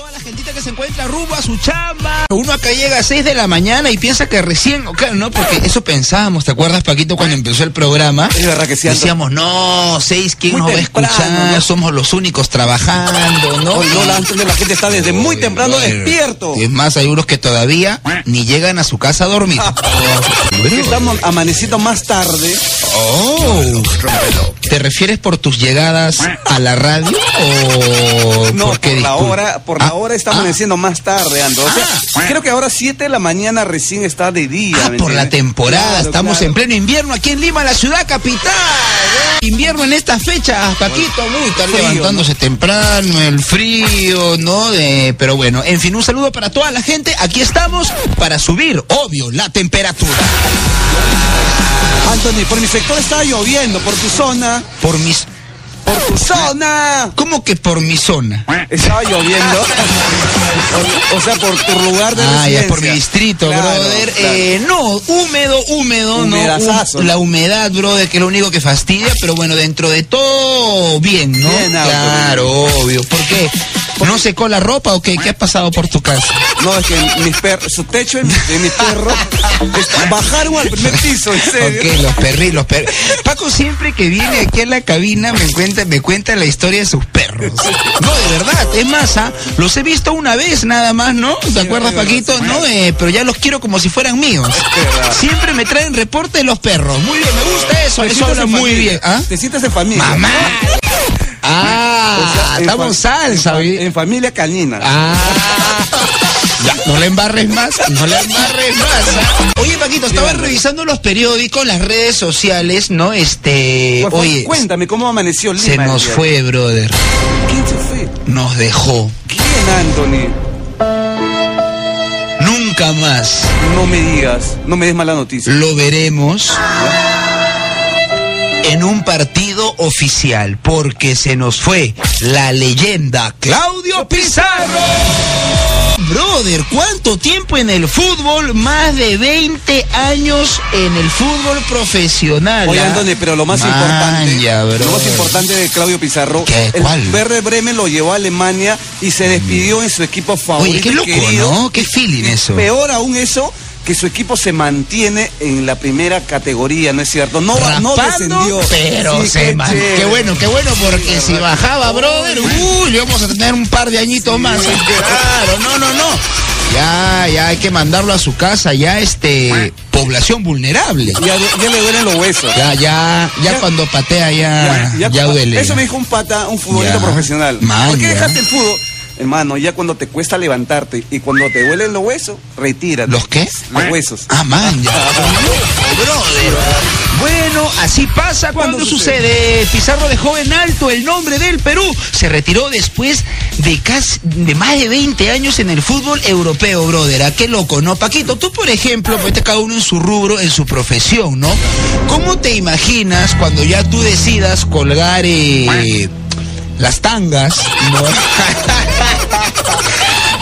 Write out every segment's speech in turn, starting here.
toda la gentita que se encuentra rumbo a su chamba. Uno acá llega a 6 de la mañana y piensa que recién, claro, ¿no? Porque eso pensábamos, ¿te acuerdas, Paquito, cuando empezó el programa? Es verdad que sí. Decíamos, no, 6, ¿quién Muy nos va a escuchar? ¿no? Somos los únicos trabajando, ¿no? Hoy no, la, la gente está desde muy temprano brother. despierto. Es más, hay unos que todavía ni llegan a su casa a dormir. Es que estamos amaneciendo más tarde. Oh, ¿te refieres por tus llegadas a la radio o No, por la hora, por Ah, la hora está ah, amaneciendo más tarde, Ando. O sea, Ah. creo que ahora 7 de la mañana recién está de día. Ah, ¿me por la temporada, Claro, estamos claro. en pleno invierno aquí en Lima, la ciudad capital. Invierno en estas fechas, Paquito, muy estar Frío, levantándose temprano, el frío, ¿no? De- pero bueno, en fin, un saludo para toda la gente. Aquí estamos para subir, obvio, la temperatura. Anthony, por mi sector está lloviendo, por tu zona, Por mis. Por tu zona. ¿Cómo que por mi zona? Estaba lloviendo. o, o sea, por tu lugar de Ah, ya, residencia. por mi distrito, Claro, brother. claro. Eh, no, húmedo, húmedo, no. Humedazazo, Hum- ¿no? la humedad, brother, que es lo único que fastidia, pero bueno, dentro de todo, bien, ¿no? Bien, claro, obvio. ¿Por qué? ¿No secó la ropa o qué? ¿Qué ha pasado por tu casa? No, es que mis perros, su techo de mi, de mi perro está- bajaron al primer piso, en serio. Ok, los perritos, los perros. Paco siempre que viene aquí a la cabina me cuenta, me cuenta la historia de sus perros. No, de verdad, es más, ¿ah? los he visto una vez nada más, ¿no? ¿Te acuerdas, Paquito? No, eh, pero ya los quiero como si fueran míos. Siempre me traen reporte de los perros. Muy bien, me gusta eso, eso habla muy bien. ¿Ah? Te sientes en familia. Mamá. Ah, estamos salsa, en, en familia canina. Ah. Ya, no le embarres más, no le embarres más. Oye, Paquito, estaba revisando los periódicos, las redes sociales, ¿no? Este, oye, cuéntame cómo amaneció Lima. se nos fue, brother. ¿Quién se fue? Nos dejó. ¿Quién, Anthony? Nunca más No me digas, no me des mala noticia. lo veremos en un partido oficial, porque se nos fue la leyenda Claudio Pizarro. Brother, ¿cuánto tiempo en el fútbol? Más de 20 años en el fútbol profesional. Oye, ¿ah? Anthony, pero lo más importante, lo más importante de Claudio Pizarro, ¿Qué? el ¿Cuál? Werder Bremen lo llevó a Alemania y se despidió en su equipo favorito. Oye, qué loco, querido. ¿no? Qué feeling eso. Peor aún eso, que su equipo se mantiene en la primera categoría, ¿no es cierto? No, va- no Rapando, descendió. pero Sí, se qué man- chévere. Qué bueno, qué bueno, porque si bajaba, brother, uy, vamos a tener un par de añitos más. Claro, no, no, no. Ya, ya hay que mandarlo a su casa, ya este, población vulnerable. Ya, ya le duelen los huesos. Ya, ya, ya Ya- cuando patea ya, ya, ya- duele. Eso me dijo un pata, un futbolista profesional. Man, ¿Por qué dejaste el fútbol? Hermano, ya cuando te cuesta levantarte y cuando te duelen los huesos, retírate. ¿Los qué? Los huesos. Ah, man, ya. Brother. Bueno, así pasa cuando ¿Cuándo sucede. Pizarro dejó en alto el nombre del Perú. Se retiró después de casi de más de 20 años en el fútbol europeo, brother. ¿A qué loco, no? Paquito, tú, por ejemplo, pues cada uno en su rubro, en su profesión, ¿no? ¿Cómo te imaginas cuando ya tú decidas colgar eh, las tangas, ¿no?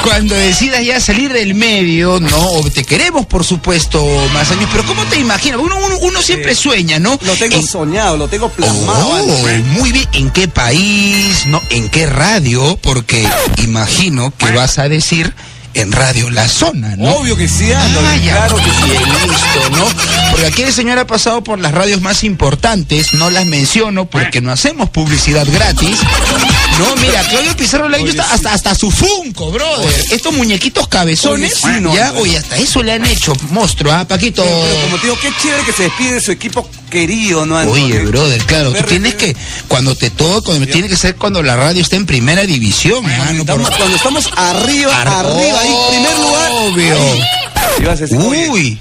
cuando decidas ya salir del medio, ¿no? O te queremos, por supuesto, más años, pero ¿cómo te imaginas? Uno, uno, uno siempre sueña, ¿no? Lo tengo En- soñado, lo tengo plasmado. Oh, Anthony. muy bien. ¿En qué país? ¿No? ¿En qué radio? Porque imagino que vas a decir en Radio La Zona, ¿no? Obvio que sí, Ah, claro que sí. Listo, ¿no? Porque aquí el señor ha pasado por las radios más importantes, no las menciono porque no hacemos publicidad gratis. No, mira, Claudio Pizarro le ha hecho hasta, hasta, su Funko, brother. Estos muñequitos cabezones, Oye, sí, no, ya, no. oye, hasta eso le han hecho, monstruo, ¿ah, Paquito? Pero, como te digo, qué chévere que se despide de su equipo querido, ¿no? Oye, brother, claro, tú tienes que, cuando te toca, cuando tiene que ser cuando la radio está en primera división, mano, por- cuando estamos arriba, Ar- arriba, ahí, primer lugar. Obvio. ahí. Uy,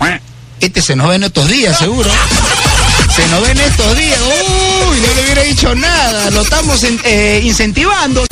este se nos ve en estos días, seguro. Se nos ve en estos días. Uy, no le hubiera dicho nada. Lo estamos eh, incentivando.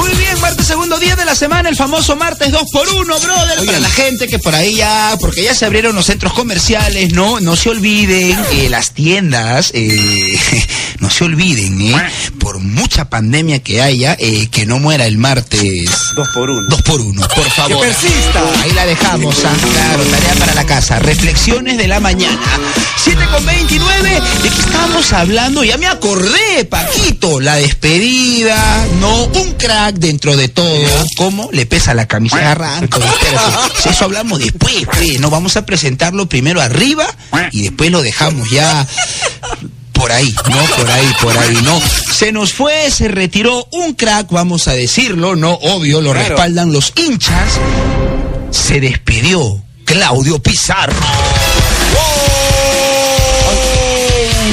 Muy bien, martes, segundo día de la semana, el famoso martes 2 por 1 brother. Oigan. Para la gente que por ahí ya, porque ya se abrieron los centros comerciales, ¿no? No se olviden, eh, las tiendas, eh, no se olviden, ¿eh? Por mucha pandemia que haya, eh, que no muera el martes dos por uno. Dos por uno, por favor. Que persista. Ahí la dejamos, ah, claro, tarea para la casa. Reflexiones de la mañana. 7 con 29, ¿de qué estábamos hablando? Ya me acordé, Paquito. La despedida, no, un crack dentro de todo, cómo le pesa la camisa, arranco. Eso hablamos después, pues, no vamos a presentarlo primero arriba y después lo dejamos ya por ahí, ¿no? Por ahí, por ahí, ¿no? Se nos fue, se retiró un crack, vamos a decirlo, ¿no? Obvio, lo Claro. respaldan los hinchas. Se despidió Claudio Pizarro.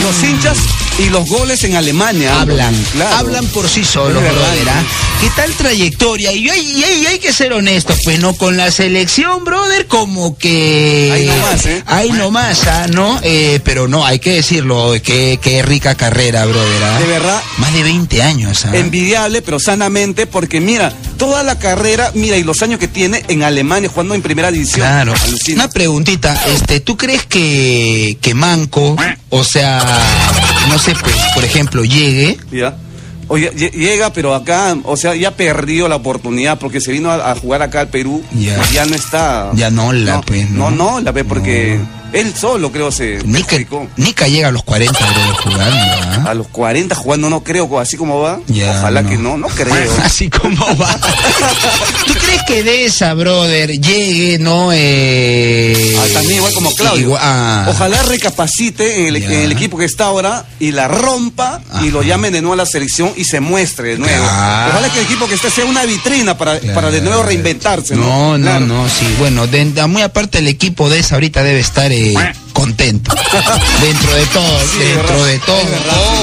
Los hinchas y los goles en Alemania. Hablan, Claro. hablan por sí solos, verdad. ¿ah? ¿Qué tal trayectoria? Y hay, y hay- y hay que ser honestos, pues no con la selección, brother, como que. Ahí nomás, ¿eh? Ahí nomás, ¿ah? ¿no? Eh, pero no, hay que decirlo, qué, qué rica carrera, brother. ¿ah? De verdad. Más de 20 años, ¿ah? Envidiable, pero sanamente, porque mira, toda la carrera, mira, y los años que tiene en Alemania jugando en primera división. Claro. Alucina. Una preguntita, este, ¿tú crees que, que Manco, o sea, no sé, pues, por ejemplo, llegue? Ya. Oye, lle- llega, pero acá, o sea, ya perdió la oportunidad porque se vino a, a jugar acá al Perú. Ya. Ya no está. Ya no la, pues, ¿no? No, no, la ve porque él solo, creo, se Nica. Nica llega a los 40, brother, jugando, ¿ah? A los 40 jugando, no creo, así como va. Ya, Ojalá no. que no, no creo. Así como va. ¿Tú crees que de esa, brother, llegue, no? Eh... Ah, también igual como Claudio. Igual- ah. Ojalá recapacite en el, Ya. en el equipo que está ahora y la rompa y lo llamen de nuevo a la selección y se muestre de nuevo. Claro. Ojalá que el equipo que esté sea una vitrina para, para de nuevo reinventarse. No, No, no, Claro. no, sí. Bueno, de- de- muy aparte el equipo de esa ahorita debe estar eh, contento. dentro de todo, Sí, dentro de todo.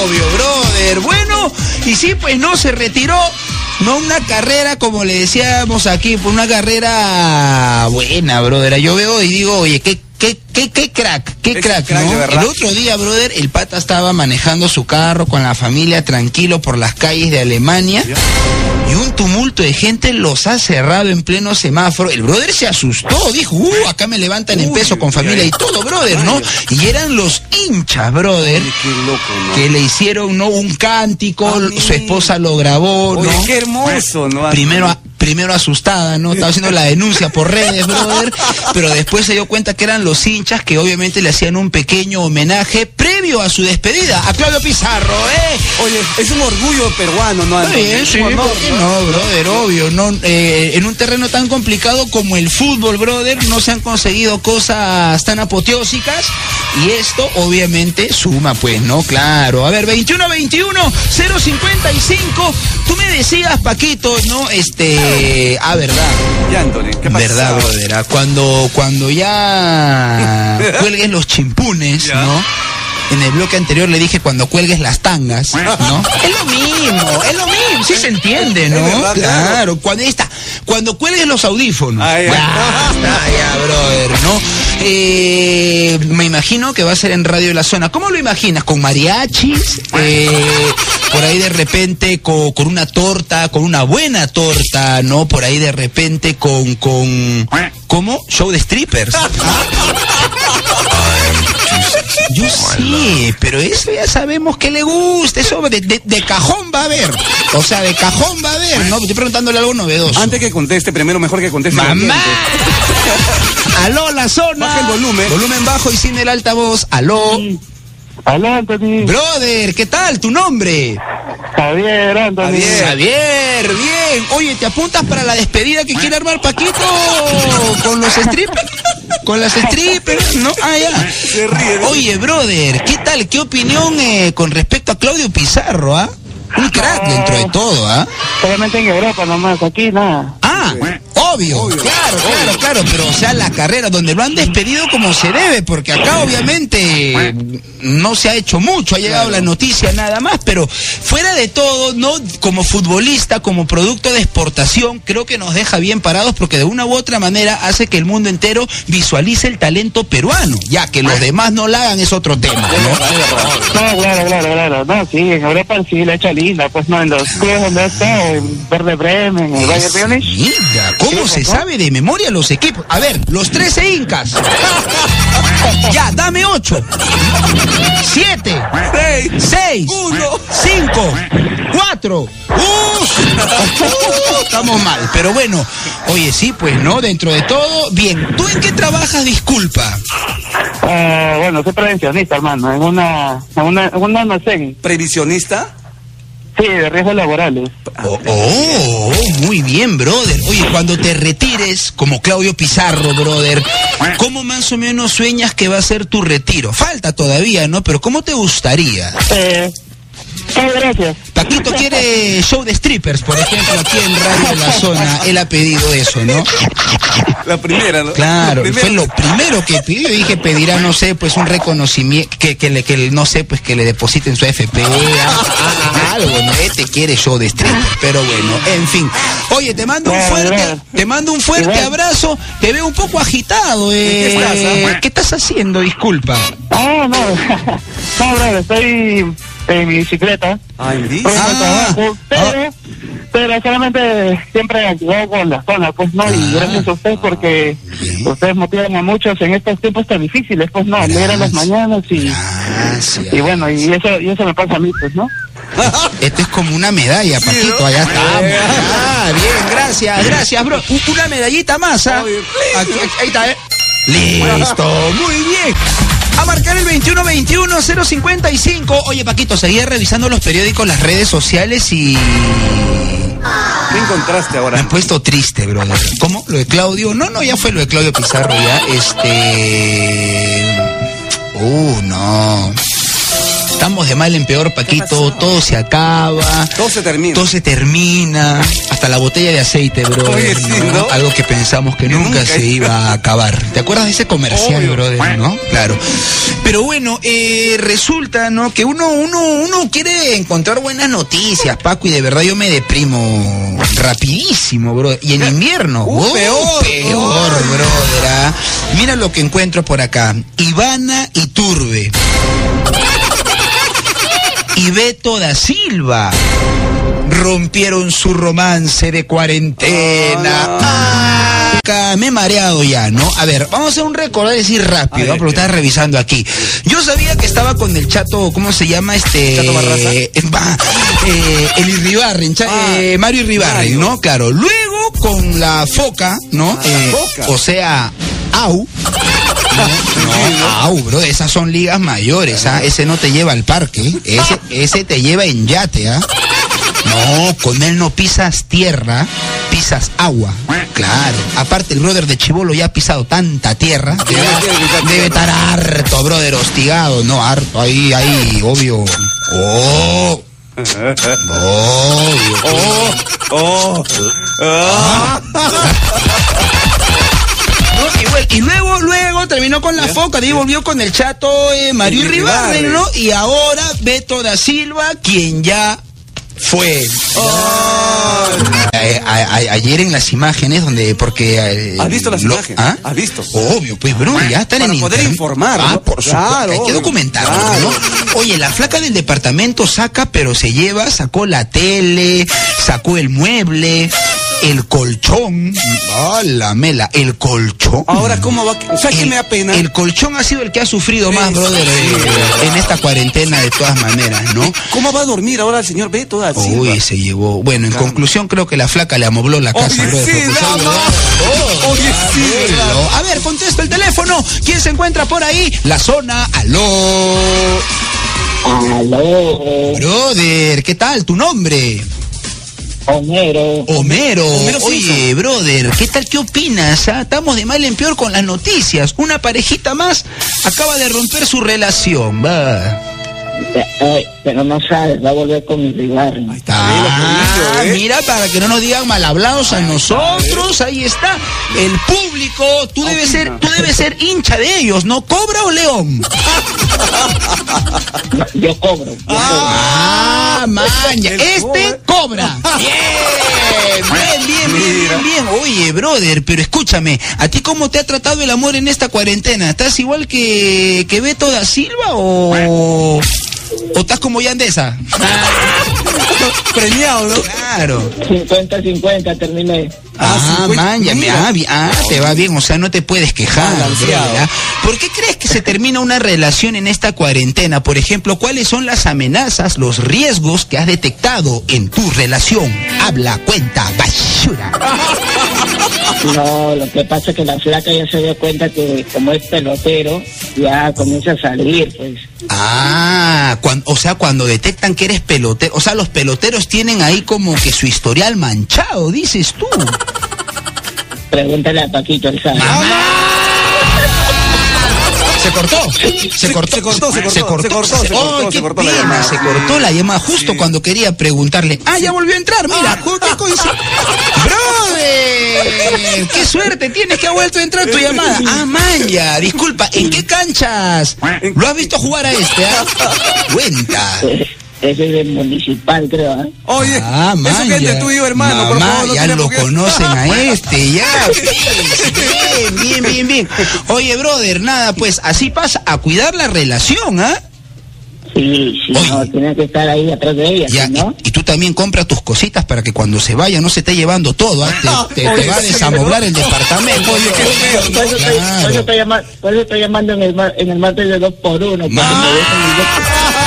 Obvio, brother. Bueno, y sí, pues no se retiró. No una carrera, como le decíamos aquí, pues una carrera buena, brother. Yo veo y digo, oye, qué, qué, qué, qué crack, qué crack, crack, ¿no? El otro día, brother, el pata estaba manejando su carro con la familia tranquilo por las calles de Alemania. Y un tumulto de gente los ha cerrado en pleno semáforo. El brother se asustó, dijo, uh, acá me levantan en peso con familia y todo, brother, ¿no? Y eran los hinchas, brother, que le hicieron, ¿no? Un cántico, Ah, su esposa lo grabó, Oye, ¿no? Hermoso, ¿no? Primero, primero asustada, ¿no? Estaba haciendo la denuncia por redes, brother. Pero después se dio cuenta que eran los hinchas que obviamente le hacían un pequeño homenaje previo a su despedida a Claudio Pizarro, ¿eh? Oye, es un orgullo peruano, ¿no? Está bien, sí, honor, ¿por qué ¿no? no, brother, obvio. No, eh, en un terreno tan complicado como el fútbol, brother, no se han conseguido cosas tan apoteósicas. Y esto, obviamente, suma, pues, ¿no? Claro. A ver, 21-21, 055. Tú me decías, Paquito, ¿no? Este. Ah, verdad. Ya, Anthony, ¿qué pasa? Verdad, brother. ah, Cuando, cuando ya cuelgues los chimpunes. ¿no? En el bloque anterior le dije cuando cuelgues las tangas, ¿no? Es lo mismo, es lo mismo, sí se entiende, ¿no? Verdad, claro. claro, cuando ahí está, cuando cuelgues los audífonos. Ah, ya. Ya brother, ¿no? Eh, me imagino que va a ser en Radio de la Zona. ¿Cómo lo imaginas? ¿Con mariachis? Eh, por ahí de repente co- con, una torta, con una buena torta, ¿no? Por ahí de repente con, con ¿cómo? Show de strippers. Yo sí, pero eso ya sabemos que le gusta, eso de, de- de cajón va a haber. O sea, de cajón va a haber, ¿no? Estoy preguntándole algo novedoso. Antes que conteste, primero mejor que conteste. ¡Mamá! ¡Aló, la zona! Baja el volumen. Volumen bajo y sin el altavoz. ¡Aló! Aló, Anthony. Brother, ¿qué tal? ¿Tu nombre? Javier, Anthony. Javier. Javier, bien. Oye, ¿te apuntas para la despedida que quiere armar Paquito con los strippers? ¿Con las strippers? ¿No? Ah, ya. Se ríe. ¿no? Oye, brother, ¿qué tal? ¿Qué opinión eh, con respecto a Claudio Pizarro, ah? Un crack dentro de todo, ¿ah? Solamente en Europa nomás, aquí nada. Obvio, claro, claro, claro, pero o sea, la carrera donde lo han despedido como se debe, porque acá obviamente no se ha hecho mucho, ha llegado la noticia nada más, pero fuera de todo, no como futbolista, como producto de exportación, creo que nos deja bien parados porque de una u otra manera hace que el mundo entero visualice el talento peruano, ya que los demás no la hagan es otro tema, ¿no? No, claro, claro, claro. No, sí, en Europa sí la echa linda, pues no, en los clubes donde está, en Verde Bremen, en el Bayern Múnich. Mira, ¿cómo se sabe de memoria los equipos? A ver, los 13 incas. Ya, dame 8. 7. Seis. 6. Uno. 5. 4. Estamos mal, pero bueno. Oye, sí, pues no, dentro de todo, bien. ¿Tú en qué trabajas, disculpa? Ah, bueno, soy prevencionista, hermano, en una, en una, en un almacén. ¿Previsionista? Sí, de riesgos laborales. Oh, oh, muy bien, brother. Oye, cuando te retires, como Claudio Pizarro, brother, ¿cómo más o menos sueñas que va a ser tu retiro? Falta todavía, ¿no? Pero ¿cómo te gustaría? Eh, gracias. Paquito quiere show de strippers, por ejemplo, aquí en Radio de la Zona. Él ha pedido eso, ¿no? La primera, ¿no? Claro, La fue lo primero que pidió. Dije, pedirá, no sé, pues un reconocimiento, que, que le, que le- no sé, pues que le depositen su FP, algo, ¿no? Este quiere show de strippers, pero bueno, en fin. Oye, te mando un fuerte, te mando un fuerte abrazo. Te veo un poco agitado, eh. ¿En qué estás, ah? ¿Qué estás haciendo? Disculpa. Ah, no. no, brother, estoy en mi bicicleta. Ay, ¿sí? Ah, trabajo, pero, solamente siempre activado con la zona, pues no, y Ah, gracias a ustedes porque bien. ustedes motivan a muchos en estos tiempos tan difíciles, pues no, alegran las mañanas y, Gracias. y bueno, y eso, y eso me pasa a mí, pues, ¿no? Esto es como una medalla, Paquito, ¿no? allá estamos. Eh. Ah, bien, gracias, gracias, bro. Una medallita más, ¿ah? Aquí, ahí está, ¿eh? Listo, muy bien. El 21-21-055. Oye, Paquito, seguía revisando los periódicos, las redes sociales y... ¿Qué encontraste Me ahora? han puesto triste, brother. ¿Cómo? ¿Lo de Claudio? No, no, ya fue lo de Claudio Pizarro, ya. Este... Uh, no. Estamos de mal en peor, Paquito. Todo se acaba. Todo se termina. Todo se termina. Hasta la botella de aceite. Oye, sí, ¿no? Algo que pensamos que, Que nunca, nunca. se iba a acabar. ¿Te acuerdas de ese comercial, Obvio. brother? ¿No? Claro. Pero bueno, eh, resulta, ¿no? Que uno, uno, uno quiere encontrar buenas noticias, Paco, y de verdad yo me deprimo rapidísimo, bro. Y en invierno, Uh, oh, peor. peor, brother. ¿ah? Mira lo que encuentro por acá. Ivana Iturbe. Y Beto da Silva rompieron su romance de cuarentena. Ah, me he mareado ya, ¿no? A ver, vamos a hacer un recordar así rápido, ver, ¿no? porque lo estaba revisando aquí. Yo sabía que estaba con el chato, ¿cómo se llama? Este. ¿Chato Barraza? eh, eh, el Irribarren, cha- Ah, eh, Mario Irribarren. ¿no? Claro. Luego con la foca, ¿no? Ah, la Foca. o sea, Au. No, au, bro, esas son ligas mayores, ¿ah? Ese no te lleva al parque, ese, ese te lleva en yate, ¿ah? No, con él no pisas tierra, pisas agua. Claro. Aparte, el brother de Chivolo ya ha pisado tanta tierra. que Ya debe estar harto, brother, hostigado. No, harto. Ahí, ahí, obvio. Oh. Obvio. Oh, oh, ah. Y, luego, luego terminó con la foca, de ahí volvió con el chato eh, Mario El Ribarren. ¿no? Y ahora Beto da Silva, quien ya fue. Eh, a- a- ayer en las imágenes donde porque eh, ¿Has visto las lo- imágenes? ¿Ah? ¿Has visto? Obvio, pues bro, ya están Para en poder internet. informar, Ah, por supuesto, hay que documentarlo, Claro. ¿no? Oye, la flaca del departamento saca, pero se lleva, sacó la tele, sacó el mueble, el colchón. ¡Ah, la mela! El colchón. Ahora, ¿cómo va? ¿Sabes qué El- me da pena? El colchón ha sido el que ha sufrido más, brother, sí, eh, en esta cuarentena de todas maneras, ¿no? ¿Cómo va a dormir ahora el señor Beto da Silva? Uy, se llevó. Bueno, en conclusión, creo que la flaca le amobló la casa, Oye, brother, sí, no, Oye, sí. A ver, contesta el teléfono. ¿Quién se encuentra por ahí? La zona. Aló. Aló, Brother, ¿qué tal? ¿Tu nombre? Homero. Homero. Homero Oye, brother, ¿qué tal? ¿Qué opinas? ah? Estamos de mal en peor con las noticias. Una parejita más acaba de romper su relación. Va. Pero no sabes, va a volver con mi rival. Ahí está, que Ah, dijo, ¿eh? mira, para que no nos digan mal hablados a nosotros, ahí está. El público, tú debes ser, tú debes ser hincha de ellos, ¿no? ¿Cobra o león? Yo cobro. Ah, maña. El Este cobra. Bien, bien, bien, bien, bien, bien. Oye, brother, pero escúchame, ¿a ti cómo te ha tratado el amor en esta cuarentena? ¿Estás igual que, que Beto da Silva o, o estás como Yandesa? Premiado, ¿no? Claro. 50-50 terminé. Ah, Ah, 50, man, ya me- ah, ah, te va bien, o sea, no te puedes quejar. ¿ah? ¿Por qué crees que se termina una relación en esta cuarentena? Por ejemplo, ¿cuáles son las amenazas, los riesgos que has detectado en tu relación? Habla, cuenta, basura. No, lo que pasa es que la flaca ya se dio cuenta que como es pelotero, ya comienza a salir, pues. Ah, o sea, cuando detectan que eres pelotero, o sea, los peloteros tienen ahí como que su historial manchado, dices tú. Pregúntale a Paquito el sabe. Se cortó, se cortó, se cortó, se cortó, se cortó, se cortó, ¡Ay, se qué cortó la pena! llamada. Se cortó la llamada justo Sí. cuando quería preguntarle. Ah, ya volvió a entrar, mira, ju- qué coincidencia. ¡Brother! ¡Qué suerte tienes que ha vuelto a entrar tu llamada! Ah, Maya, disculpa, ¿en qué canchas? ¿Lo has visto jugar a este? ah? Cuenta. Ese es el municipal, creo, ¿ah? Oye, Ah, eso que es de tuyo, hermano. por Mamá, favor, no ya lo que- conocen a este, ya. Bien, bien, bien, bien. Oye, brother, nada, pues así pasa, a cuidar la relación, ¿ah? Sí, sí, Oye. no, tiene que estar ahí atrás de ella, Ya, ¿sí, ¿no? y, y tú también compras tus cositas para que cuando se vaya no se esté llevando todo, ¿ah? Te, te- te va a desamoblar el departamento. Oye, qué feo. Por eso, estoy, por eso estoy llama- por eso estoy llamando en el, mar- en el martes de dos por uno. porque me dejan el dos- Beto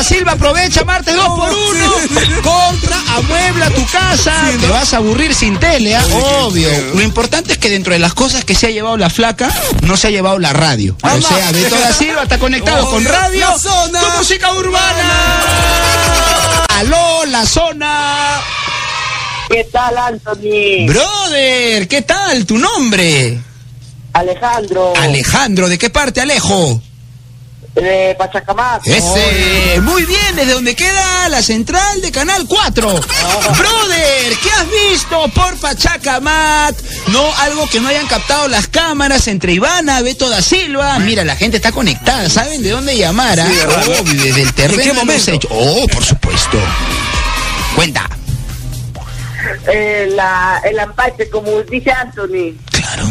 da Silva, aprovecha martes 2 por 1 Compra, amuebla tu casa. Te vas a aburrir sin tele, ¿ah? Obvio. Lo importante es que dentro de las cosas que se ha llevado la flaca, no se ha llevado la radio. O sea, Beto da Silva está conectado con radio. Tu música urbana. Aló, la zona. ¿Qué tal, Anthony? Brother, ¿qué tal? ¿Tu nombre? Alejandro. Alejandro, ¿de qué parte, Alejo? De Pachacamac. Ese, muy bien, desde donde queda la central de Canal 4. Brother, ¿qué has visto por Pachacamac? No, algo que no hayan captado las cámaras entre Ivana, Beto da Silva. Mira, la gente está conectada, ¿saben de dónde llamar? ah? Sí. Obvio, desde el terreno ¿En qué hemos momento? hecho. Oh, por supuesto. Cuenta. Eh, la, el empate, como dice Anthony. Claro.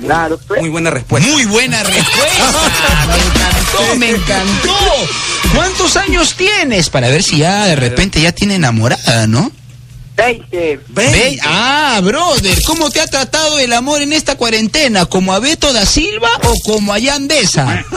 Claro, pues. Muy buena respuesta. Muy buena respuesta. Me encantó, me encantó. ¿Cuántos años tienes? Para ver si ya de repente ya tiene enamorada, ¿no? 20. Ve- ah, brother, ¿cómo te ha tratado el amor en esta cuarentena? ¿Como a Beto da Silva o como a Yandesa?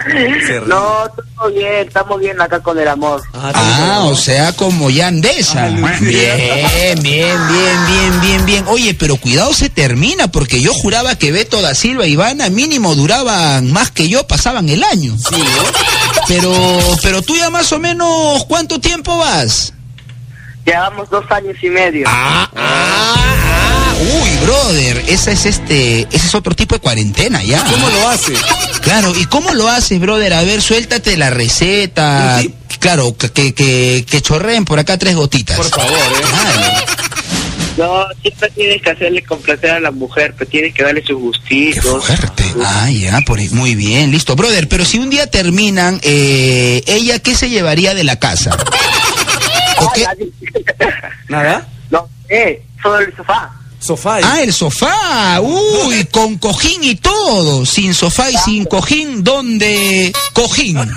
No, todo bien, estamos bien acá con el amor. Ah, o sea, como Yandesa. Ah. Bien, bien, bien, bien, bien, bien. Oye, pero cuidado se termina, porque yo juraba que Beto da Silva y Ivana mínimo duraban más que yo, pasaban el año. Pero, pero tú ya más o menos, ¿cuánto tiempo vas? Llevamos dos años y medio. Ah, ah, ah. Uy, brother, ese es este, ese es otro tipo de cuarentena ya. ¿Cómo lo hace? Claro, ¿y cómo lo haces, brother? A ver, suéltate la receta. Claro, que, que, que, que chorreen por acá tres gotitas. Por favor, ¿eh? Claro. No, siempre tienes que hacerle complacer a la mujer, pero tienes que darle sus Qué gustitos. fuerte. Ah, ya, por ahí. muy bien, listo. Brother, pero si un día terminan, eh, ¿ella qué se llevaría de la casa? ¿O qué? ¿Nada? No, eh, solo el sofá. Sofá. ¿eh? Ah, el sofá. Uy, con cojín y todo. Sin sofá y sin cojín, ¿dónde? Cojín.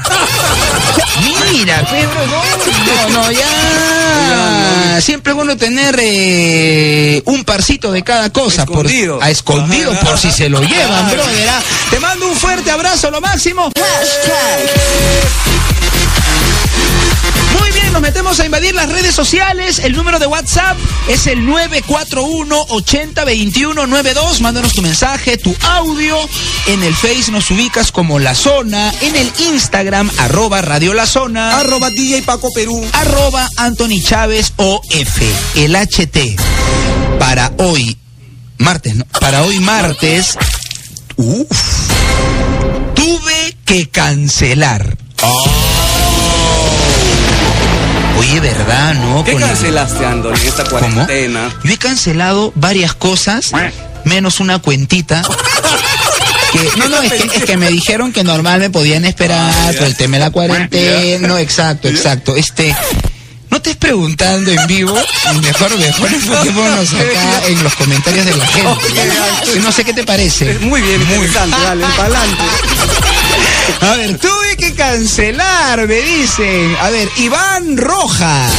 Mira, Pedro, no, no, ya. Siempre es bueno tener eh, un parcito de cada cosa. por- Escondido. a escondido Ajá. por si se lo llevan, brother. ah. Te mando un fuerte abrazo, lo máximo. Muy bien, nos metemos a invadir las redes sociales. El número de WhatsApp es el 941-802192. Mándanos tu mensaje, tu audio. En el Face nos ubicas como La Zona. En el Instagram, arroba Radio La Zona. Arroba DJ Paco Perú. arroba Anthony Chávez OF, el HT. Para hoy, martes, ¿no? Para hoy martes, uff, tuve que cancelar. Oh. Oye, ¿verdad, no? ¿Qué Con la- cancelaste, en esta ¿Cómo? cuarentena? Yo he cancelado varias cosas, menos una cuentita. Que, no, no, es que, es que me dijeron que normal me podían esperar por el tema de la cuarentena. No, exacto, exacto. Este, no te estés preguntando en vivo, mejor, mejor enfoquémonos acá en los comentarios de la gente. No sé qué te parece. Muy bien, interesante, dale, para adelante. A ver, tuve que cancelar, me dicen. A ver, Iván Rojas.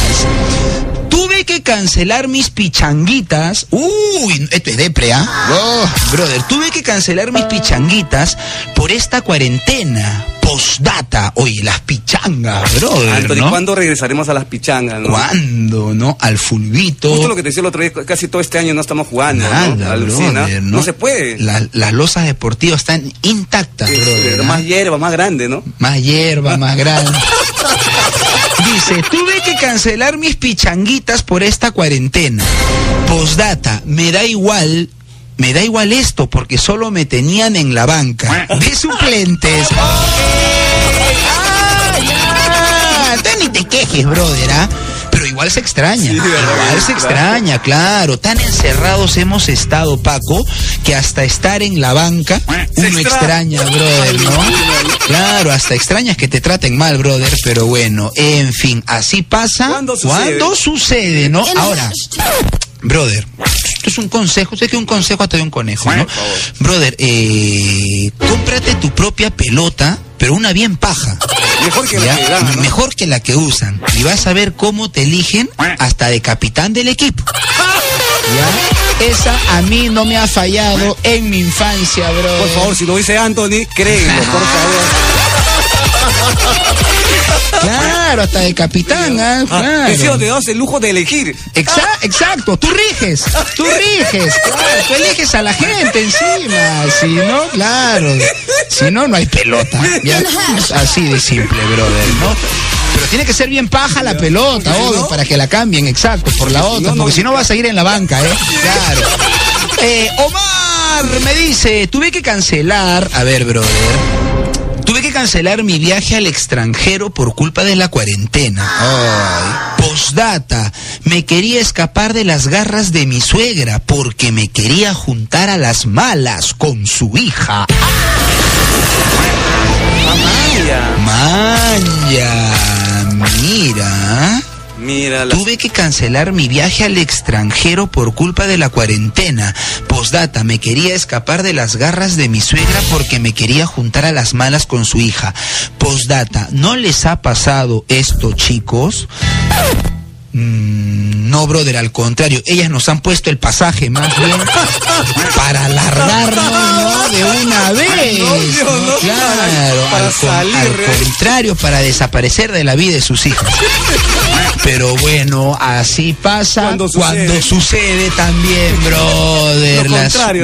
Tuve que cancelar mis pichanguitas. Uy, esto es ¿ah? Oh, brother, tuve que cancelar mis pichanguitas por esta cuarentena. ¿Por Postdata. Oye, las pichangas, brother, Anthony, ¿no? ¿cuándo regresaremos a las pichangas? no? ¿Cuándo, no? Al fulbito. Justo lo que te decía el otro día, casi todo este año no estamos jugando. Nada, ¿no? Alucina. brother, no se puede. La- las losas deportivas están intactas, Es, brother, ¿no? más hierba, más grande, ¿no? Más hierba, más grande. Dice, tuve que cancelar mis pichanguitas por esta cuarentena. Postdata, me da igual, me da igual esto porque solo me tenían en la banca. De suplentes. ¡Ah, ya! Ni te quejes, brother, ¿ah? Pero igual se extraña. Sí, verdad, igual se claro. extraña, claro. Tan encerrados hemos estado, Paco, que hasta estar en la banca uno extraña. extraña, brother, ¿no? Claro, hasta extrañas que te traten mal, brother, pero bueno, en fin, así pasa ¿Cuándo sucede? cuando sucede, ¿no? Ahora, brother, esto es un consejo, sé que un consejo hasta de un conejo, ¿no? Brother, eh, cómprate tu propia pelota, pero una bien paja. Mejor que la que. Mejor que la que usan. Y vas a ver cómo te eligen hasta de capitán del equipo. ¿Ya? Esa a mí no me ha fallado en mi infancia, bro. Por favor, si lo dice Anthony, créelo, por favor. Claro, hasta de capitán, ¿ah? Ah, Claro. Encima te das el lujo de elegir. Exa- exacto, tú riges, tú riges, claro, tú eliges a la gente encima, si no, claro, si no, no hay pelota, ya, así de simple, brother, ¿no? Pero tiene que ser bien paja la pelota, obvio, no- para que la cambien, exacto, por la otra, no, no- porque si no vas a ir en la banca, ¿eh? Claro. Eh, Omar me dice, tuve que cancelar, a ver, brother, que cancelar mi viaje al extranjero por culpa de la cuarentena. Ay. Postdata, me quería escapar de las garras de mi suegra porque me quería juntar a las malas con su hija. Manja, mira. Mira, Tuve que cancelar mi viaje al extranjero por culpa de la cuarentena. Postdata, me quería escapar de las garras de mi suegra porque me quería juntar a las malas con su hija. Postdata, ¿no les ha pasado esto, chicos? Mm, no, brother, al contrario, ellas nos han puesto el pasaje más bien para alargarnos ¿no? de una vez. no, Dios, ¿no? no, Claro, para al, con- salir, al ¿eh? contrario, para desaparecer de la vida de sus hijos. Pero bueno, así pasa Cuando cuando sucede. también, brother.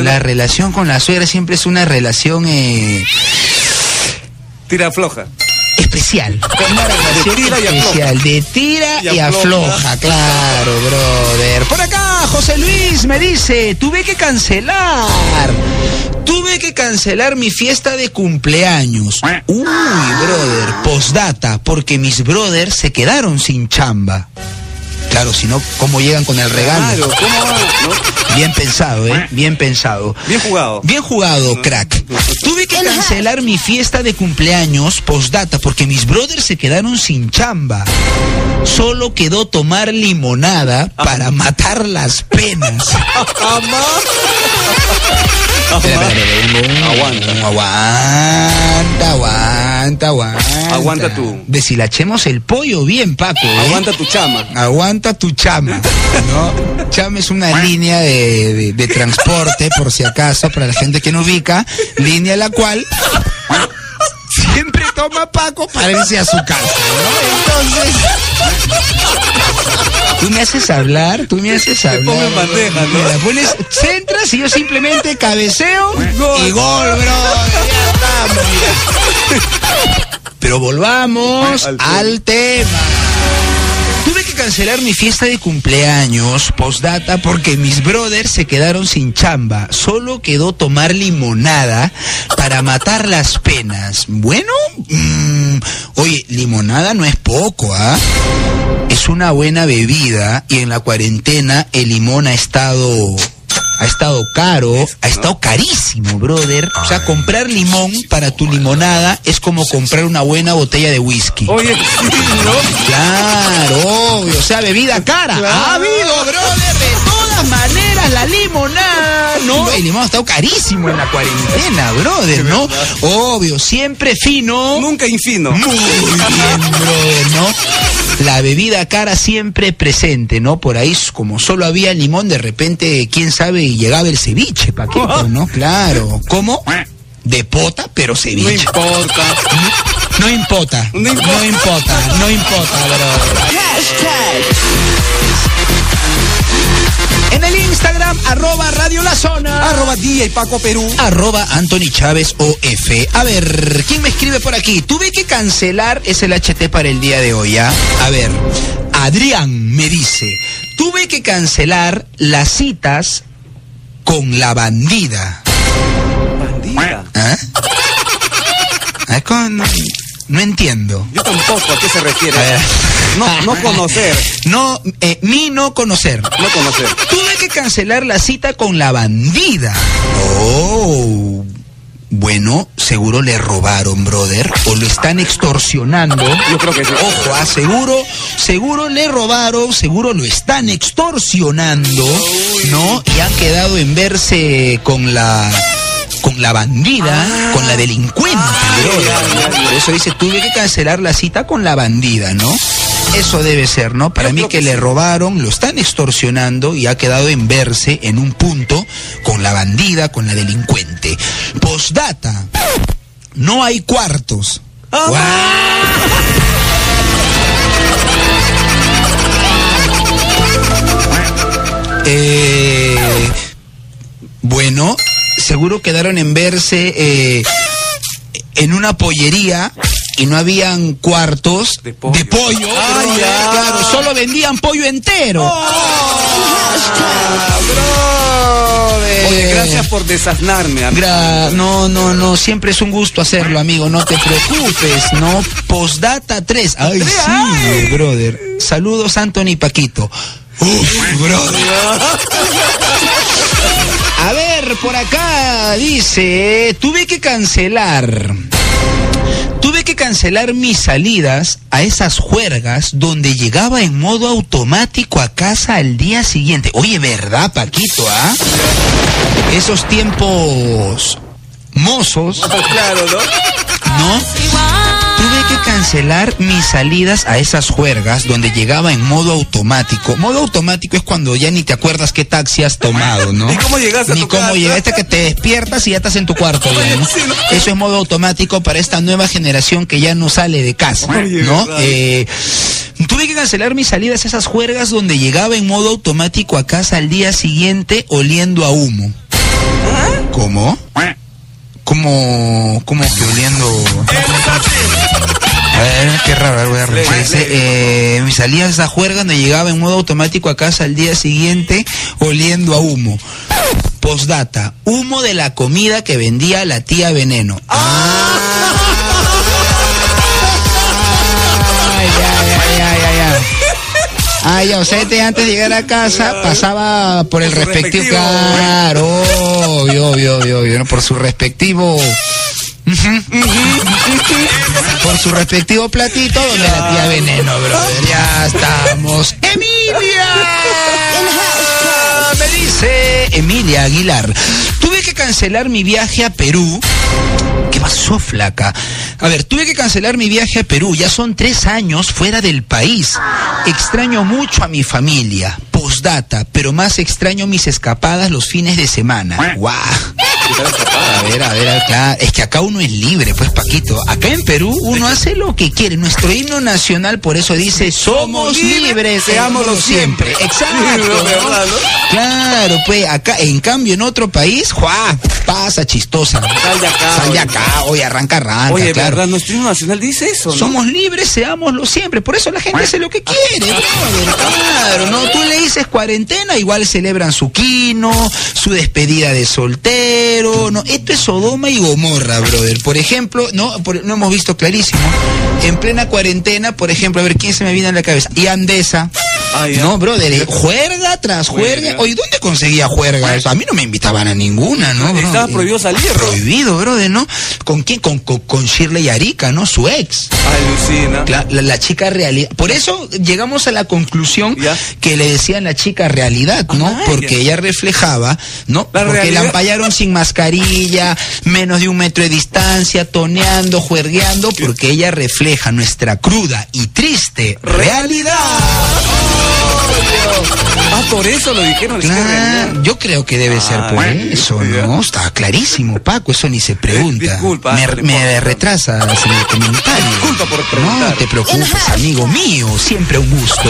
La- relación con la suegra siempre es una relación eh, tira floja. especial. Una relación tira y especial. De tira y, Y afloja. afloja. claro, brother. Por acá, José Luis me dice, tuve que cancelar. Tuve que cancelar mi fiesta de cumpleaños. Uy, brother, postdata, porque mis brothers se quedaron sin chamba. Claro, si no, ¿cómo llegan con el regalo? Claro, ¿cómo va? ¿No? Bien pensado, ¿eh? Bien pensado. Bien jugado. Bien jugado, crack. Tuve que cancelar mi fiesta de cumpleaños postdata porque mis brothers se quedaron sin chamba. Solo quedó tomar limonada para matar las penas. Aguanta. Aguanta, aguanta, aguanta. Aguanta tú. Deshilachemos el pollo bien, Paco. ¿eh? Aguanta tu chama. Aguanta tu chama, ¿no? Chama es una línea de, de- de transporte, por si acaso, para la gente que no ubica, línea la cual toma Paco para irse a su casa, ¿no? Entonces, tú me haces hablar, tú me haces hablar. pongo en bandeja, ¿no? Me la pones, centras y yo simplemente cabeceo Gol. y gol, bro. Ya estamos, mira. Pero volvamos Al al tema. Tuve que cancelar mi fiesta de cumpleaños, postdata, porque mis brothers se quedaron sin chamba. Solo quedó tomar limonada para matar las penas. Bueno, mm, oye, limonada no es poco, ¿ah? Es una buena bebida y en la cuarentena el limón ha estado ha estado caro, ha estado carísimo, brother. O sea, comprar limón para tu limonada es como comprar una buena botella de whisky. Oye, sí, ¿no? Claro, obvio, o sea, bebida cara. Claro. Ha habido, brother, de todas maneras, la limonada, ¿no? El limón ha estado carísimo en la cuarentena, brother, ¿no? Obvio, siempre fino. Nunca infino. Muy bien, brother, ¿no? La bebida cara siempre presente, ¿no? Por ahí, como solo había limón, de repente, quién sabe, y llegaba el ceviche, Paquito, ¿no? Claro. ¿Cómo? De pota, pero No ceviche. importa. No importa. No No importa. importa. No importa, bro. En el Instagram, arroba Radio La Zona. Arroba DJ Paco Perú. Arroba Anthony Chávez OF. A ver, ¿quién me escribe por aquí? Tuve que cancelar, es el HT para el día de hoy, ¿ah? A ver, Adrián me dice, tuve que cancelar las citas con la bandida. Bandida. ¿Ah? Ah, con- no, no entiendo. Yo tampoco, ¿a qué se refiere? A ver. No, no conocer. No, eh, mi no conocer. No conocer. Tuve que cancelar la cita con la bandida. Oh. Bueno, seguro le robaron, brother, o lo están extorsionando. Yo creo que sí. Ojo, ah, seguro, seguro le robaron, seguro lo están extorsionando, ¿no? Y han quedado en verse con la con la bandida, con la delincuente, brother. Por eso dice, tuve que cancelar la cita con la bandida, ¿no? Eso debe ser, ¿no? Para Yo mí que, le robaron, lo están extorsionando y ha quedado en verse en un punto con la bandida, con la delincuente. Postdata, no hay cuartos. Eh, bueno, seguro quedaron en verse eh, en una pollería y no habían cuartos De pollo. Ah, brother, ya. Oh. claro, solo vendían pollo entero. Oye, gracias por desasnarme. amigo. Gra- no, no, no, siempre es un gusto hacerlo, amigo, no te preocupes, ¿no? Postdata 3. Ay, sí, ay. brother. Saludos, Anthony Paquito. Uf, brother. A ver, por acá dice, tuve que cancelar. Que cancelar mis salidas a esas juergas donde llegaba en modo automático a casa al día siguiente. Oye, ¿verdad, Paquito, ah? Esos tiempos mozos, Claro, ¿no? ¿no? Tuve que cancelar mis salidas a esas juergas donde llegaba en modo automático. Modo automático es cuando ya ni te acuerdas qué taxi has tomado, ¿no? Ni cómo llegaste a Ni tu cómo casa. llegaste que te despiertas y ya estás en tu cuarto, ya, ¿no? Sí, ¿no? Eso es modo automático para esta nueva generación que ya no sale de casa, ¿no? Eh, tuve que cancelar mis salidas a esas juergas donde llegaba en modo automático a casa al día siguiente oliendo a humo. ¿Cómo? ¿Cómo, cómo que oliendo? A ver, qué raro, voy a revisar. Dice, eh, me salía esa juerga donde llegaba en modo automático a casa al día siguiente oliendo a humo. Postdata, humo de la comida que vendía la tía Veneno. Ay, Ya, o sea, este antes de llegar a casa pasaba por el respectivo, respectivo. claro, obvio, obvio, obvio, obvio, ¿no? por su respectivo, por su respectivo platito donde la tía veneno, brother, ya estamos. ¡Emilia! Me dice Emilia Aguilar, tuve que cancelar mi viaje a Perú ¿Qué pasó, flaca? A ver, tuve que cancelar mi viaje a Perú. Ya son tres años fuera del país. Extraño mucho a mi familia. Postdata, pero más extraño mis escapadas los fines de semana. ¡Guau! A ver, a ver, acá. Es que acá uno es libre, pues, Paquito. Acá en Perú uno hace lo que quiere. Nuestro himno nacional por eso dice, somos libres, seámoslo siempre. Exacto. Claro, pues, acá, en cambio, en otro país, ¡juá! Pasa chistosa. Sal de acá, Sal de acá, oye, arranca, arranca. Oye, claro. ¿verdad? Nuestro himno nacional dice eso, ¿no? Somos libres, seámoslo siempre. Por eso la gente hace lo que quiere, brother. Claro, ¿no? Tú le dices cuarentena, igual celebran su quino, su despedida de soltero, ¿no? Esto es Sodoma y Gomorra, brother. Por ejemplo, ¿no? Por- no hemos visto clarísimo. En plena cuarentena, por ejemplo, a ver, ¿quién se me viene a la cabeza? Y Andesa. Ah, no, brother, eh, juerga tras juerga. Juerga. Oye, ¿dónde conseguía juerga eso? A mí no me invitaban a ninguna, ¿no? bro? Estaba prohibido salir, ¿no? Prohibido, brother, ¿no? ¿Con quién? Con, con, con Shirley Arica, ¿no? Su ex. Ay, Lucina. La, la- la chica realidad. Por eso llegamos a la conclusión que le decían la chica realidad, ¿no? Ah, Porque ella reflejaba, ¿no? La Porque realidad. la empallaron sin menos de un metro de distancia, toneando, juergueando, porque ella refleja nuestra cruda y triste realidad. Ah, por eso lo dijeron. Claro, yo creo que debe ser por Ay, eso. ¿no? Está clarísimo, Paco, eso ni se pregunta. Disculpa, me, me importa. retrasa el comentario. Disculpa por preguntar. No te preocupes, amigo mío, siempre un gusto.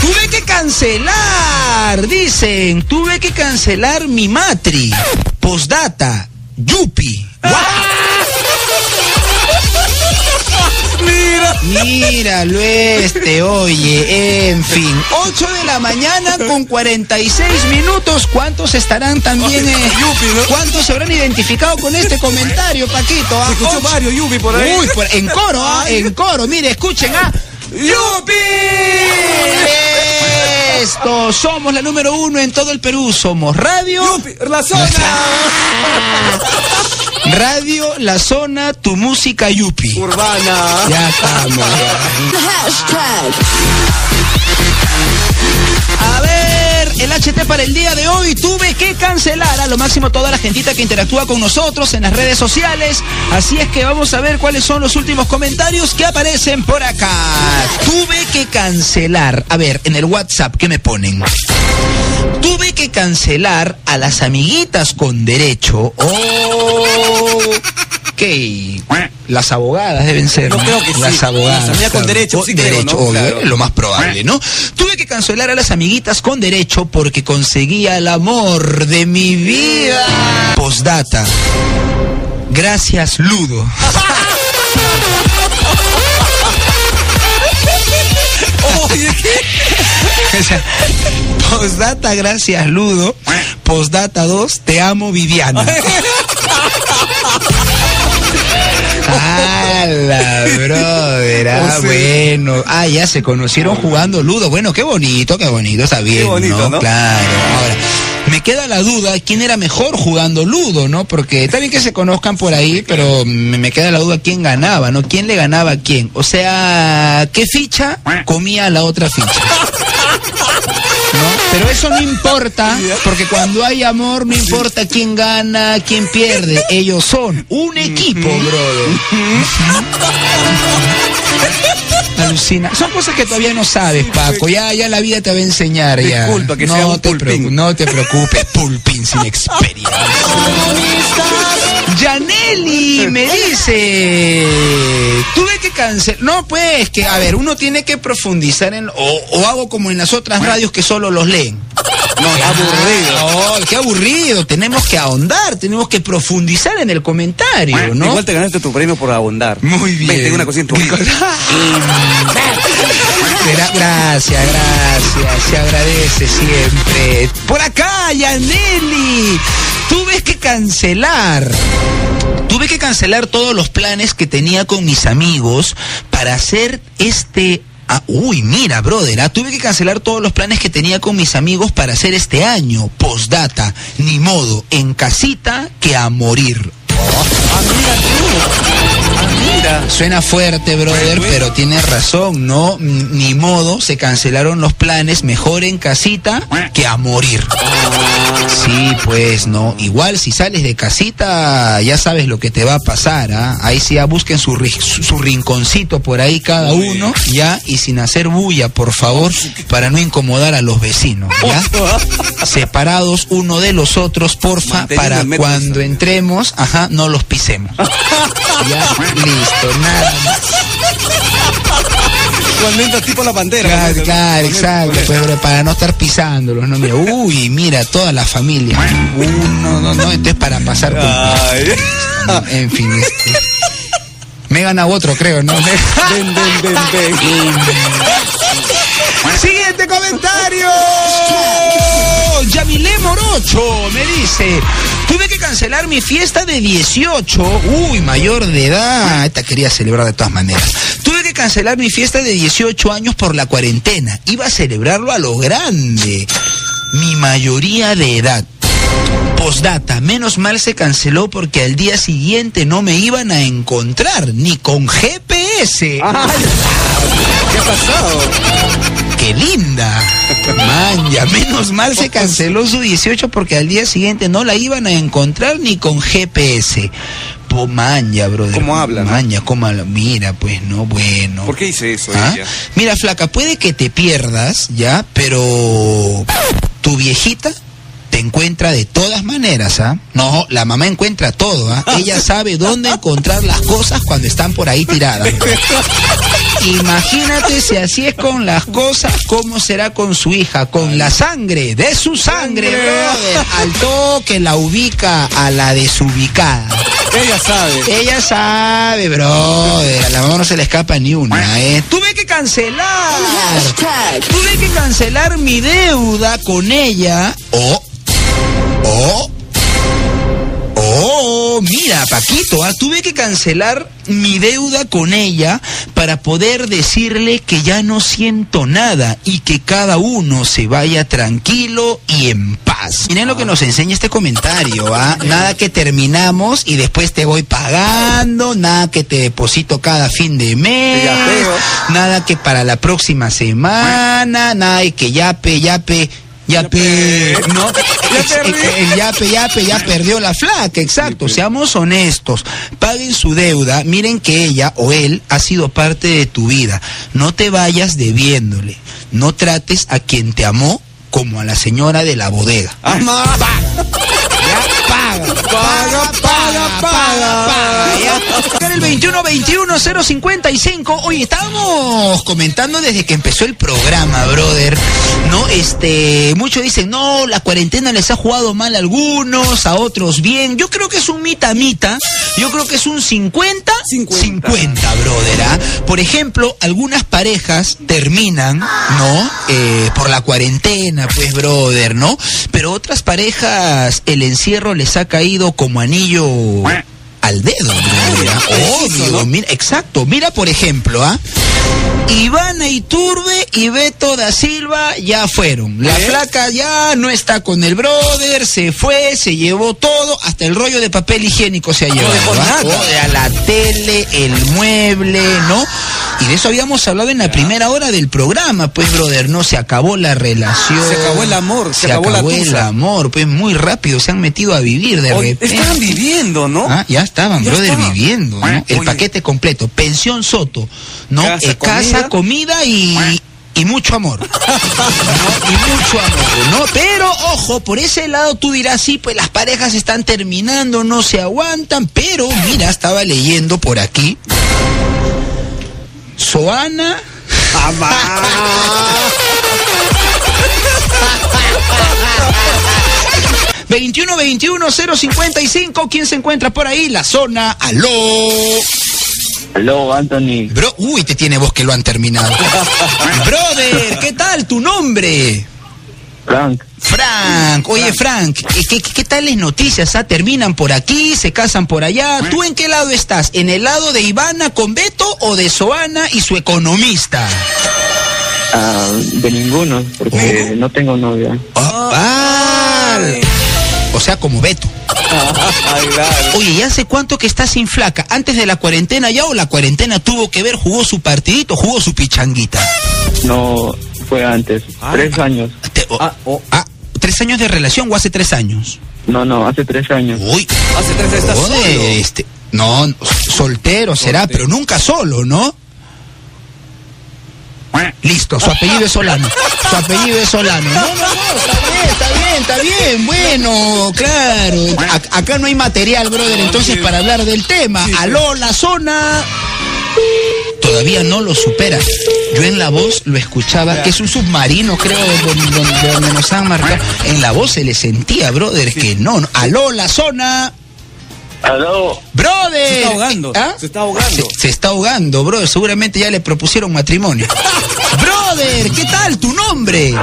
Tuve que cancelar, dicen, tuve que cancelar mi matri. Postdata, Yupi. Mira. Míralo este, oye, en fin, 8 de la mañana con 46 minutos, ¿cuántos estarán también, eh, Yupi, cuántos se habrán identificado con este comentario, Paquito? ah? Se escuchó varios Yubi por ahí. Uy, por- en coro, ah, en coro, mire, escuchen, ah. ¡Yupi! Esto, somos la número uno en todo el Perú, somos Radio, ¡Yupi! ¡La zona! Radio La Zona, tu música Yupi. Urbana. Ya estamos, ya. El HT para el día de hoy tuve que cancelar a lo máximo toda la gentita que interactúa con nosotros en las redes sociales. Así es que vamos a ver cuáles son los últimos comentarios que aparecen por acá. Tuve que cancelar. A ver, en el WhatsApp, ¿qué me ponen? Tuve que cancelar a las amiguitas con derecho. Oh. Las abogadas deben ser. ¿no? creo que sí. Las abogadas. Las con derecho, creo, derecho, ¿no? obvio, Claro. es lo más probable, ¿no? Tuve que cancelar a las amiguitas con derecho porque conseguía el amor de mi vida. Postdata. Gracias, Ludo. O sea, Postdata, gracias, Ludo. Postdata 2, te amo, Viviana. ¡Hala, brother! Ah, O sea- bueno. Ah, ya se conocieron jugando Ludo. Bueno, qué bonito, qué bonito, está bien, bonito, ¿no? Claro. Ahora, me queda la duda, ¿quién era mejor jugando Ludo, no? Porque está bien que se conozcan por ahí, pero me, me queda la duda quién ganaba, ¿no? ¿Quién le ganaba a quién? O sea, ¿qué ficha comía la otra ficha? ¿no? Pero eso no importa, porque cuando hay amor no importa quién gana, quién pierde. Ellos son un equipo, brother. Alucina. Son cosas que todavía no sabes, Paco. Ya, ya la vida te va a enseñar ya. Disculpa, que no sea un te pulpín. no te preocupes, pulpín sin experiencia. Janelli me dice, tuve que cancelar. No, pues, que, a ver, uno tiene que profundizar en. O, o hago como en las otras radios que solo los leen. No, aburrido. No, qué aburrido. Tenemos que ahondar, tenemos que profundizar en el comentario, ¿no? Igual te ganaste tu premio por abundar. Muy bien. Ven, tengo una cosita en tu ¿Qué gracias, gracias. Se agradece siempre. Por acá, Yaneli. Tuve que cancelar. Tuve que cancelar todos los planes que tenía con mis amigos para hacer este... ah, uy, mira, brother, ah, tuve que cancelar todos los planes que tenía con mis amigos para hacer este año. Postdata, ni modo, en casita que a morir. Mira tú. Mira. Suena fuerte, brother, Bueno. pero tienes razón, ¿no? Ni modo, se cancelaron los planes, mejor en casita que a morir. Sí, pues no. Igual si sales de casita, ya sabes lo que te va a pasar, ¿ah? Ahí sí ya busquen su, ri- su, rinconcito por ahí cada uno, ya, y sin hacer bulla, por favor, para no incomodar a los vecinos, ¿ya? Separados uno de los otros, porfa, Manteniendo para cuando entremos, ajá, no los pisemos. Ya, listo, nada entras tipo la pantera. Claro, ¿no? claro, exacto, bro, para no estar pisándolos, no mira, uy, mira, toda la familia. Uno, no, no, entonces para pasar con en fin, este. Me gana otro, creo, ¿no? Ven, ven, ven, ven. Siguiente comentario. Yamilé Morocho me dice, tuve que cancelar mi fiesta de 18. Uy, mayor de edad. Esta quería celebrar de todas maneras. Tuve que cancelar mi fiesta de 18 años por la cuarentena. Iba a celebrarlo a lo grande. Mi mayoría de edad. Postdata, menos mal se canceló porque al día siguiente no me iban a encontrar, ni con GPS. Ay, ¿Qué pasado? ¡Qué linda! Manja, menos mal se canceló su 18 porque al día siguiente no la iban a encontrar ni con GPS. po maña, brother. ¿Cómo habla, no? Maña, cómo habla. Mira, pues, no, bueno. ¿Por qué dice eso ¿Ah? ella? Mira, flaca, puede que te pierdas, ¿ya? Pero tu viejita te encuentra de todas maneras, ¿ah? No, la mamá encuentra todo, ¿ah? Ella sabe dónde encontrar las cosas cuando están por ahí tiradas. Imagínate si así es con las cosas, ¿cómo será con su hija? Con la sangre, de su sangre, brother. Al toque la ubica a la desubicada. Ella sabe. Ella sabe, brother. A la mamá no se le escapa ni una, ¿eh? Tuve que cancelar. Tuve que cancelar mi deuda con ella. O. O. Oh, mira, Paquito, ah, tuve que cancelar mi deuda con ella para poder decirle que ya no siento nada y que cada uno se vaya tranquilo y en paz. Miren lo que nos enseña este comentario, ¿ah? Nada que terminamos y después te voy pagando, nada que te deposito cada fin de mes, nada que para la próxima semana, nada de que yape, yape. Yape, no, Ya perdí. el yape, yape, ya perdió la flaca, exacto. Seamos honestos, paguen su deuda, miren que ella o él ha sido parte de tu vida. No te vayas debiéndole, no trates a quien te amó como a la señora de la bodega. Ama. Ya paga, Paga, paga, paga. ya. En el 21-21-055, oye, estábamos comentando desde que empezó el programa, brother, ¿no? Este, muchos dicen, no, la cuarentena les ha jugado mal a algunos, a otros bien. Yo creo que es un mita-mita, yo creo que es un 50, 50. 50, brother, ¿ah? Por ejemplo, algunas parejas terminan, ¿no? Eh, por la cuarentena, pues, brother, ¿no? Pero otras parejas, el encierro les ha caído como anillo al dedo. ¿ah? Obvio, ¿no? mira, exacto. Mira, por ejemplo, ¿ah? Ivana Iturbe y Beto da Silva ya fueron. La ¿Eh? flaca ya no está con el brother, se fue, se llevó todo, hasta el rollo de papel higiénico se ha llevado. ¿ah? O sea, la tele, el mueble, ¿no? Y de eso habíamos hablado en la primera hora del programa, pues, brother, no se acabó la relación. Se acabó el amor, se se acabó la el amor, pues muy rápido se han metido a vivir de repente. Estaban viviendo, ¿no? Ah, ya estaban, Ya brother, viviendo, ¿no? El Oye. paquete completo, pensión Soto, ¿no? Casa, Eh, casa, comida y, y mucho amor. ¿no? Y mucho amor, ¿no? Pero, ojo, por ese lado tú dirás, sí, pues las parejas están terminando, no se aguantan, pero mira, estaba leyendo por aquí. Soana. 21 21 055, ¿quién se encuentra por ahí? La zona, aló. Aló, Anthony. Bro, uy, te tiene voz que lo han terminado. Brother, ¿qué tal tu nombre? Frank. Frank, oye Frank, ¿qué, qué, qué tales noticias? ah? ¿Terminan por aquí, se casan por allá? ¿Tú en qué lado estás? ¿En el lado de Ivana con Beto o de Soana y su economista? Ah, de ninguno, porque ¿Cómo? no tengo novia. Ah, o sea, como Beto. Oye, ¿y hace cuánto que estás sin flaca? ¿Antes de la cuarentena ya o la cuarentena tuvo que ver, jugó su partidito, jugó su pichanguita? No, fue antes. Ah. Tres años. Te- Ah, oh. ah, ¿tres años de relación o hace tres años? No, no, hace tres años. Uy, Hace tres solo. este, no, soltero será, Soltero. pero nunca solo, ¿no? Listo, su apellido es Solano. Su apellido es Solano. No, no, no, está bien, está bien, está bien. Bueno, claro. A- acá no hay material, brother, entonces para hablar del tema. Aló, la zona. Todavía no lo supera. Yo en la voz lo escuchaba, que es un submarino, creo, de donde, donde- de donde nos han marcado. En la voz se le sentía, brother, que no. Aló, la zona. Aló. Brother. Se está ahogando, ¿Ah? se está ahogando. Se, se está ahogando, brother. Seguramente ya le propusieron matrimonio. brother, ¿qué tal tu nombre?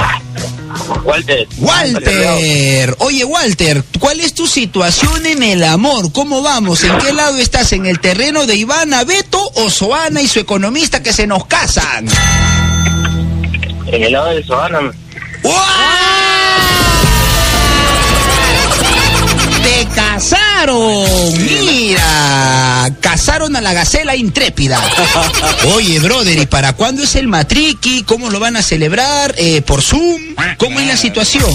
Walter. Walter. Oye, Walter, ¿cuál es tu situación en el amor? ¿Cómo vamos? ¿En qué lado estás? ¿En el terreno de Ivana Beto o Soana y su economista que se nos casan? En el lado de Soana. ¡Te casaron! ¡Mira! Casaron a la gacela intrépida. Oye, brother, ¿y para cuándo es el matriqui? ¿Cómo lo van a celebrar? Eh, ¿Por Zoom? ¿Cómo es la situación?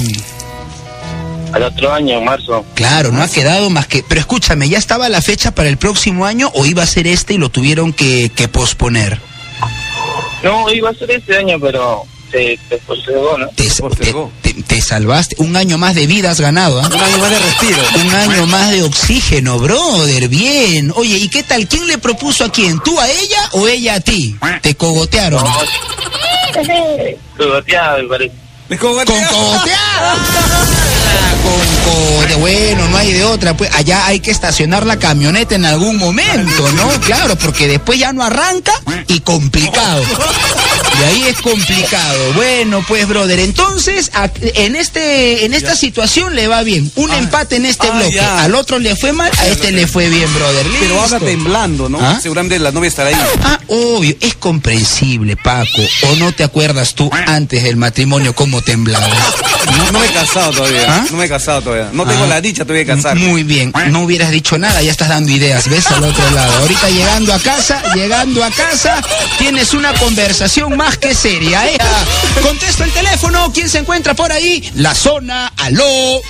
al otro año, en marzo. Claro, no ha quedado más que... Pero escúchame, ¿ya estaba la fecha para el próximo año o iba a ser este y lo tuvieron que, que posponer? No, iba a ser este año, pero se, se postergó, ¿no? Te, Postergó. te- te- te salvaste. Un año más de vida has ganado, ¿ah? Un año más de respiro. Un año más de oxígeno, brother. Bien. Oye, ¿y qué tal? ¿Quién le propuso a quién? ¿Tú a ella o ella a ti? Te cogotearon. Cogoteado, me parece. Con cogotear. Con cogote- Bueno, no hay de otra. Pues allá hay que estacionar la camioneta en algún momento, ¿no? Claro, porque después ya no arranca y complicado. Y ahí es complicado. Bueno, pues, brother, entonces en este en esta situación le va bien. Un empate en este ah, bloque. ya. Al otro le fue mal, a este le fue bien, brother. Pero habla temblando, ¿no? ¿Ah? Seguramente la novia estará ahí. Ah, obvio, es comprensible, Paco. ¿O no te acuerdas tú antes del matrimonio cómo temblabas? No, no me he casado todavía. ¿Ah? No me he casado todavía. No tengo Ah. la dicha todavía de casarme. Muy bien, no hubieras dicho nada, ya estás dando ideas, ves al otro lado. Ahorita llegando a casa, llegando a casa, tienes una conversación más que seria, ¿eh? Contesto el teléfono, ¿quién se encuentra por ahí? La zona, aló.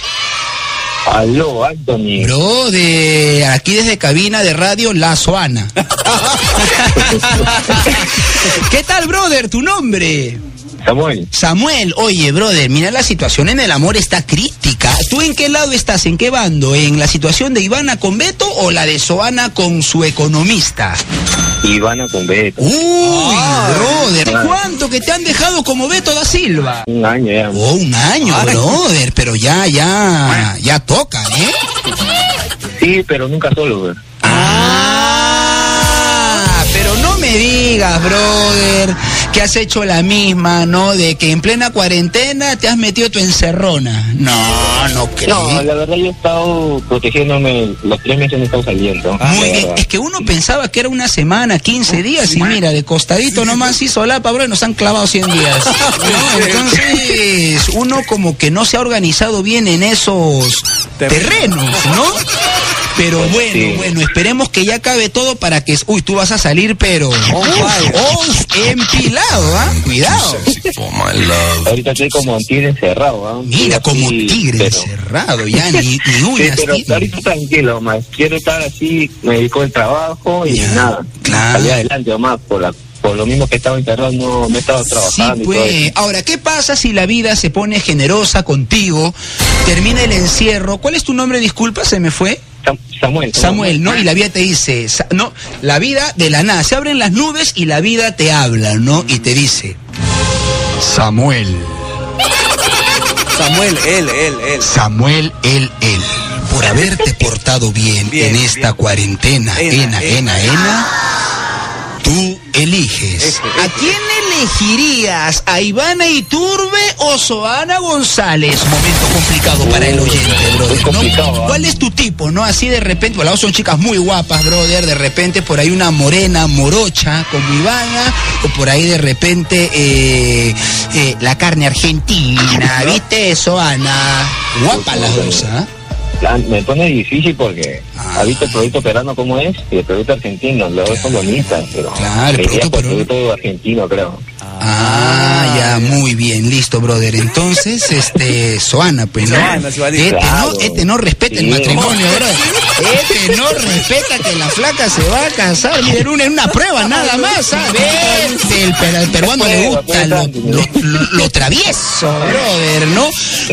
Aló, Anthony. Brother, aquí desde cabina de radio La Soana. ¿Qué tal, brother? ¿Tu nombre? Samuel. Samuel, oye, brother, mira la situación en el amor está crítica. ¿Tú en qué lado estás? ¿En qué bando? ¿En la situación de Ivana con Beto o la de Soana con su economista? Ivana con Beto. Uy, brother. ¿cuánto que te han dejado como Beto da Silva? Un año ya. Oh, un año, brother, pero ya, ya, ya toca, ¿eh? Sí, pero nunca solo, güey. Ah, pero no me digas, brother, que has hecho la misma, ¿no? De que en plena cuarentena te has metido tu encerrona. No, no creo. No, la verdad yo he estado protegiéndome. Los tres meses no he estado saliendo. Muy la bien, verdad. es que uno pensaba que era una semana, 15 días, y mira, de costadito nomás hizo la bro, y nos han clavado 100 días. ¿no? Entonces, uno como que no se ha organizado bien en esos terrenos, ¿no? Pero bueno, Sí. bueno, esperemos que ya acabe todo para que, uy, tú vas a salir, pero uf, empilado, ¿ah? Cuidado. Ahorita estoy como un tigre encerrado, ¿ah? Mira, Estoy como así, tigre pero- encerrado, ya ni, ni Sí, pero tiene. ahorita tranquilo, más. Quiero estar así, me dedico al trabajo y Ya, nada. claro. Salir adelante nomás, por, la, por lo mismo que he estado encerrado, no, estado Sí, trabajando y todo pues. eso. Ahora, ¿qué pasa si la vida se pone generosa contigo? Termina el encierro. ¿Cuál es tu nombre? Disculpa, se me fue. Sam- Samuel. Samuel, ¿no? Y la vida te dice, no, la vida de la nada. Se abren las nubes y la vida te habla, ¿no? Y te dice, Samuel, Samuel, él, él, él. Samuel, él, él, por haberte portado bien, Bien, en esta bien. cuarentena, Ena, ena, ena, ena. Eliges. Eje, ¿A quién elegirías? ¿A Ivana Iturbe o Soana González? Momento complicado para el oyente, brother. ¿no? complicado, ¿ah? ¿Cuál es tu tipo, no? Así de repente, bueno, son chicas muy guapas, brother. De repente por ahí una morena, morocha, como Ivana, o por ahí de repente eh, eh, la carne argentina, ¿viste? Soana. Guapa las dos, ¿ah? Ah, Me pone difícil porque Ah. ha visto el producto peruano como es y el producto argentino. Los dos son bonitas, pero Claro, el producto argentino, creo. Ah, ya, muy bien, listo, brother. Entonces, este, Soana, pues, ¿no? Soana. Este no, este no respeta el matrimonio, brother. Este no respeta que la flaca se va a casar. Miren, una, en una prueba nada más, ¿sabes? El, per- al peruano le gusta lo, lo- lo- lo travieso, brother, ¿no?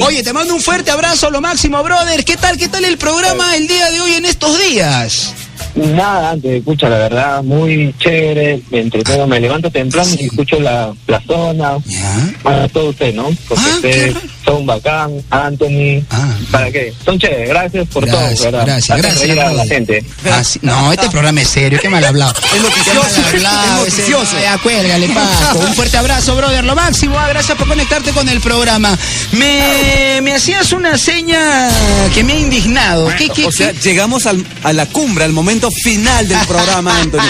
Oye, te mando un fuerte abrazo, lo máximo, brother. ¿Qué tal, qué tal el programa el día de hoy en estos días? Nada, antes escucha la verdad, muy chévere. Me entretengo, me levanto temprano y escucho la, la zona. Ya. Para todo usted, ¿no? Porque Ah, raro. Son bacán, Anthony. Ah. ¿Para qué? Son chéveres, gracias por Gracias, todo, ¿verdad? gracias, Hacen gracias, a la gente. Ah, sí. No, este programa es serio, qué mal hablado. Es noticioso, es ese- noticioso. Ya, cuélgale, Paco. Un fuerte abrazo, brother, lo máximo. Ah, gracias por conectarte con el programa. Me, me hacías una seña que me ha indignado. ¿Qué, qué, O sea, qué? llegamos al- a la cumbre, al momento final del programa, Anthony.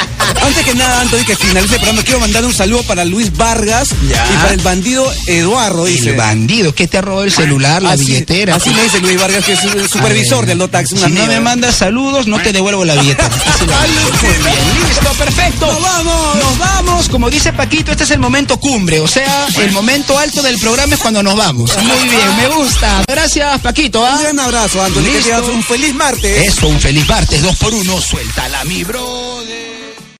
Antes que nada, Anthony, que finalice el programa, quiero mandar un saludo para Luis Vargas Ya. y para el bandido Eduardo, dice. El bandido, ¿qué te el celular, la Así- billetera. Así me dice Luis Vargas, que es el supervisor del Lotax. Si no me mandas saludos, no te devuelvo la billetera. Bien, listo, perfecto. ¡Nos vamos! Nos vamos, como dice Paquito, este es el momento cumbre, o sea, el momento alto del programa es cuando nos vamos. Muy bien, me gusta. Gracias, Paquito. ¿ah? Un gran abrazo, tengas un feliz martes. Eso, un feliz martes, dos por uno, suéltala mi bro.